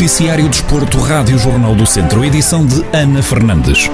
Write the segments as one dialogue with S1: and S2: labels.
S1: Noticiário Desporto, Rádio Jornal do Centro, edição de Ana Fernandes.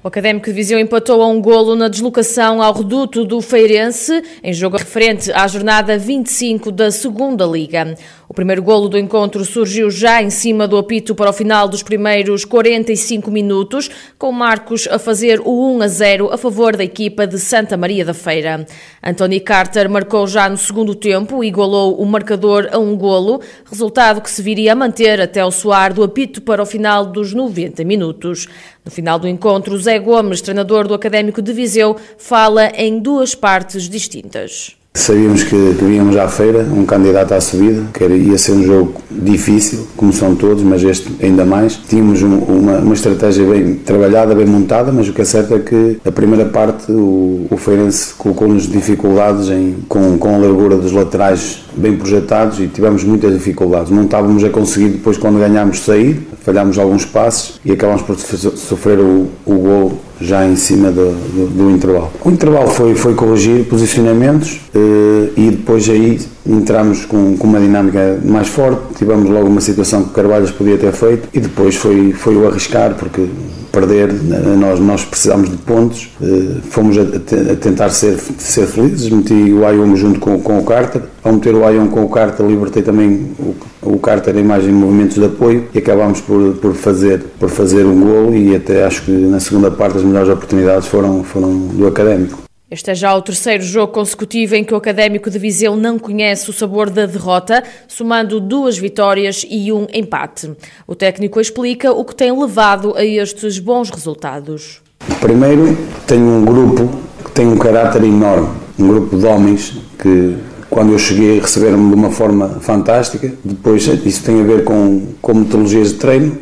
S2: O Académico de Viseu empatou a um golo na deslocação ao reduto do Feirense, em jogo referente à jornada 25 da Segunda Liga. O primeiro golo do encontro surgiu já em cima do apito para o final dos primeiros 45 minutos, com Marcos a fazer o 1 a 0 a favor da equipa de Santa Maria da Feira. Anthony Carter marcou já no segundo tempo e igualou o marcador a um golo, resultado que se viria a manter até o soar do apito para o final dos 90 minutos. No final do encontro, Zé Gomes, treinador do Académico de Viseu, fala em duas partes distintas.
S3: Sabíamos que, que à feira um candidato à subida, que era, ia ser um jogo difícil, como são todos, mas este ainda mais. Tínhamos um, uma, uma estratégia bem trabalhada, bem montada, mas o que é certo é que a primeira parte o, o Feirense colocou-nos dificuldades em, com, com a largura dos laterais bem projetados e tivemos muitas dificuldades. Não estávamos a conseguir depois quando ganhámos sair, falhámos alguns passos e acabámos por sofrer o, o gol já em cima do, do, do, intervalo. O intervalo foi, foi corrigir posicionamentos eh, e depois aí entramos com, com uma dinâmica mais forte, tivemos logo uma situação que Carvalhas podia ter feito e depois foi, foi o arriscar porque perder, nós, nós precisamos de pontos, eh, fomos a, a, tentar ser, ser felizes, meti o Ayum junto com, com o Carter, ao meter o Ayum com o Carter libertei também o, o Carter em mais em movimentos de apoio e acabámos por, por, fazer, por fazer um gol e até acho que na segunda parte as melhores oportunidades foram, foram do Académico.
S2: Este é já o terceiro jogo consecutivo em que o Académico de Viseu não conhece o sabor da derrota, somando duas vitórias e um empate. O técnico explica o que tem levado a estes bons resultados.
S3: Primeiro, tenho um grupo que tem um caráter enorme, um grupo de homens que quando eu cheguei receberam-me de uma forma fantástica. Depois isso tem a ver com, com metodologias de treino,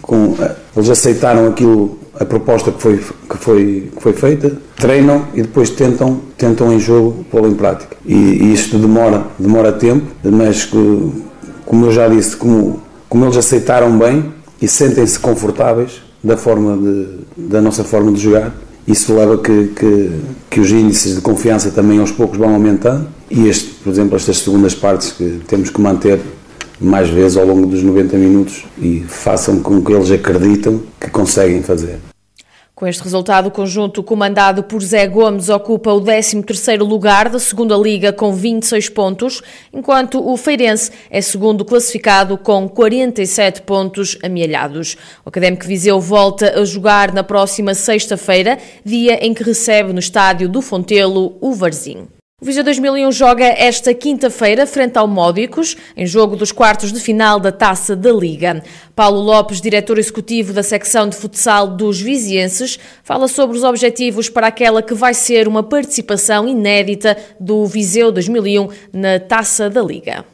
S3: com, eles aceitaram aquilo a proposta que foi, que foi, que foi feita, treinam e depois tentam, tentam em jogo pô-lo em prática. E, e, isto demora, demora tempo, mas como eu já disse, como, como eles aceitaram bem e sentem-se confortáveis da, forma de, da nossa forma de jogar, isso leva que, que, que os índices de confiança também aos poucos vão aumentando e este, por exemplo, estas segundas partes que temos que manter mais vezes ao longo dos 90 minutos e façam com que eles acreditam que conseguem fazer.
S2: Com este resultado, o conjunto comandado por Zé Gomes ocupa o 13º lugar da segunda liga com 26 pontos, enquanto o Feirense é segundo classificado com 47 pontos amealhados. O Académico Viseu volta a jogar na próxima sexta-feira, dia em que recebe no estádio do Fontelo o Varzim. O Viseu 2001 joga esta quinta-feira frente ao Módicos, em jogo dos quartos de final da Taça da Liga. Paulo Lopes, diretor executivo da secção de futsal dos vizienses, fala sobre os objetivos para aquela que vai ser uma participação inédita do Viseu 2001 na Taça da Liga.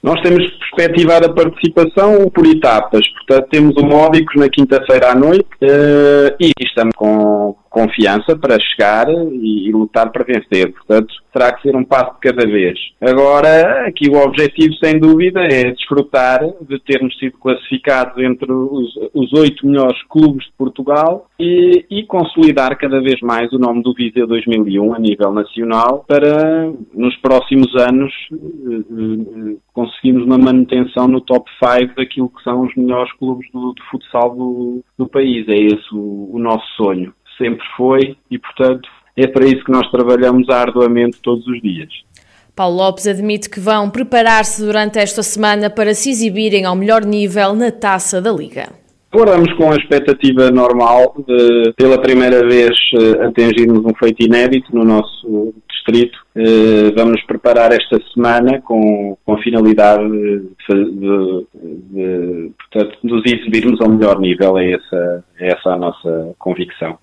S4: Nós temos perspectivar a participação por etapas, portanto temos o Módicos na quinta-feira à noite uh, e estamos com confiança para chegar e, e, lutar para vencer. Portanto, terá que ser um passo de cada vez. Agora, aqui o objetivo, sem dúvida, é desfrutar de termos sido classificados entre os oito melhores clubes de Portugal e, e, consolidar cada vez mais o nome do Viseu 2001 a nível nacional para, nos próximos anos, conseguirmos uma manutenção no top 5 daquilo que são os melhores clubes do, de futsal do, do país. É esse o, o nosso sonho sempre foi e, portanto, é para isso que nós trabalhamos arduamente todos os dias.
S2: Paulo Lopes admite que vão preparar-se durante esta semana para se exibirem ao melhor nível na taça da Liga.
S4: Agora com a expectativa normal de, pela primeira vez, eh, atingirmos um feito inédito no nosso distrito. Eh, vamos preparar esta semana com, com a finalidade de, de, de, portanto, nos exibirmos ao melhor nível. É essa, é essa a nossa convicção.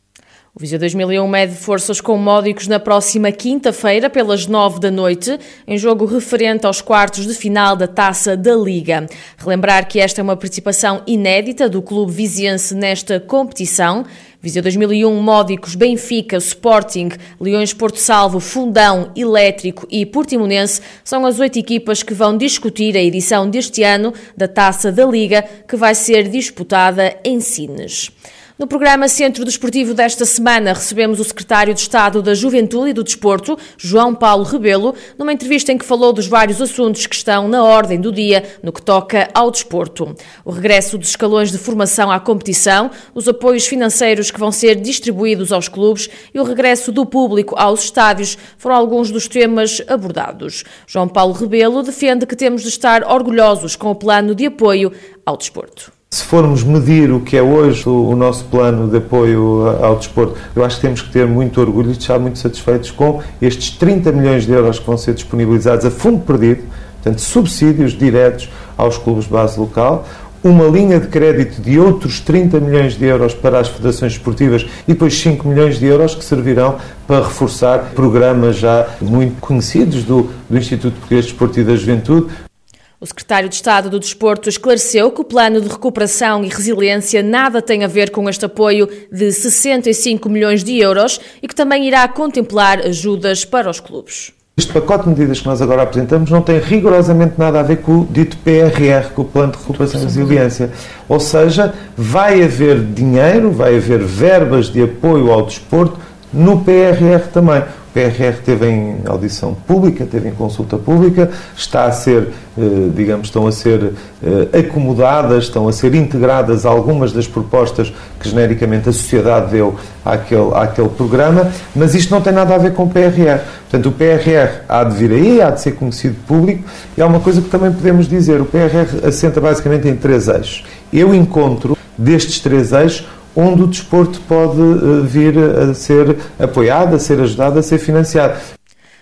S2: O Viseu 2001 mede forças com módicos na próxima quinta-feira, pelas nove da noite, em jogo referente aos quartos de final da Taça da Liga. Relembrar que esta é uma participação inédita do clube viziense nesta competição. Viseu 2001, Módicos, Benfica, Sporting, Leões Porto Salvo, Fundão, Elétrico e Portimonense são as oito equipas que vão discutir a edição deste ano da Taça da Liga, que vai ser disputada em Sines. No programa Centro Desportivo desta semana, recebemos o secretário de Estado da Juventude e do Desporto, João Paulo Rebelo, numa entrevista em que falou dos vários assuntos que estão na ordem do dia no que toca ao desporto. O regresso dos escalões de formação à competição, os apoios financeiros que vão ser distribuídos aos clubes e o regresso do público aos estádios foram alguns dos temas abordados. João Paulo Rebelo defende que temos de estar orgulhosos com o plano de apoio ao desporto.
S5: Se formos medir o que é hoje o, nosso plano de apoio ao desporto, eu acho que temos que ter muito orgulho e estar muito satisfeitos com estes 30 milhões de euros que vão ser disponibilizados a fundo perdido, portanto, subsídios diretos aos clubes de base local, uma linha de crédito de outros 30 milhões de euros para as federações esportivas e depois 5 milhões de euros que servirão para reforçar programas já muito conhecidos do, do Instituto Português de Desporto e da Juventude,
S2: o secretário de Estado do Desporto esclareceu que o plano de recuperação e resiliência nada tem a ver com este apoio de 65 milhões de euros e que também irá contemplar ajudas para os clubes.
S5: Este pacote de medidas que nós agora apresentamos não tem rigorosamente nada a ver com o dito PRR, com o Plano de Recuperação e Resiliência. Ou seja, vai haver dinheiro, vai haver verbas de apoio ao desporto no PRR também. PRR teve em audição pública, teve em consulta pública, está a ser, eh, digamos, estão a ser eh, acomodadas, estão a ser integradas algumas das propostas que genericamente a sociedade deu àquele, àquele programa, mas isto não tem nada a ver com o PRR. Portanto, o PRR há de vir aí, há de ser conhecido público, e há uma coisa que também podemos dizer, o PRR assenta basicamente em três eixos. Eu encontro destes três eixos onde o desporto pode eh, vir a ser apoiado, a ser ajudado, a ser financiado.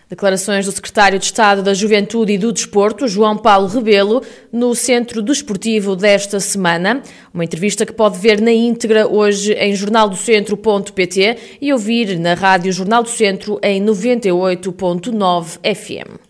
S2: Declarações do secretário de Estado da Juventude e do Desporto, João Paulo Rebelo, no Centro Desportivo desta semana. Uma entrevista que pode ver na íntegra hoje em jornaldocentro.pt e ouvir na Rádio Jornal do Centro em 98.9 FM.